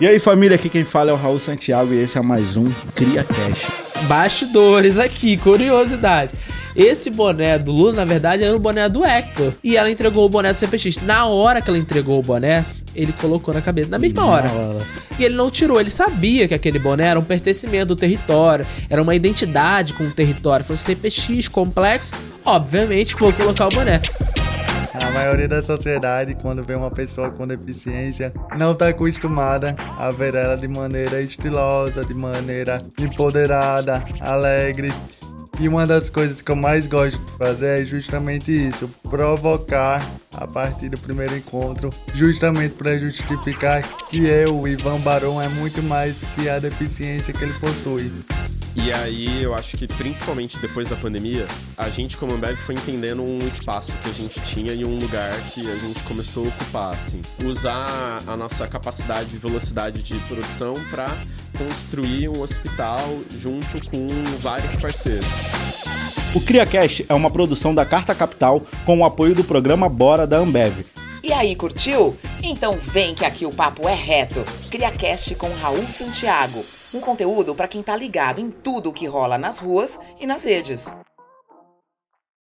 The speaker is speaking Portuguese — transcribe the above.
E aí, família, aqui quem fala é o Raul Santiago e esse é mais um Cria Cash. Bastidores aqui, curiosidade. Esse boné do Lula, na verdade, era o boné do Hector. E ela entregou o boné do CPX. Na hora que ela entregou o boné, ele colocou na cabeça, na mesma hora. E ele não tirou, ele sabia que aquele boné era um pertencimento do território, era uma identidade com o território. Falou CPX, complexo, obviamente vou colocar o boné. A maioria da sociedade, quando vê uma pessoa com deficiência, não está acostumada a ver ela de maneira estilosa, de maneira empoderada, alegre. E uma das coisas que eu mais gosto de fazer é justamente isso: provocar a partir do primeiro encontro, justamente para justificar que eu, Ivan Barão, é muito mais que a deficiência que ele possui. E aí eu acho que principalmente depois da pandemia, a gente como Ambev foi entendendo um espaço que a gente tinha e um lugar que a gente começou a ocupar, assim. Usar a nossa capacidade e velocidade de produção para construir um hospital junto com vários parceiros. O CriaCast é uma produção da Carta Capital com o apoio do programa Bora da Ambev. E aí, curtiu? Então vem que aqui o papo é reto. CriaCast com Raul Santiago. Um conteúdo para quem tá ligado em tudo o que rola nas ruas e nas redes.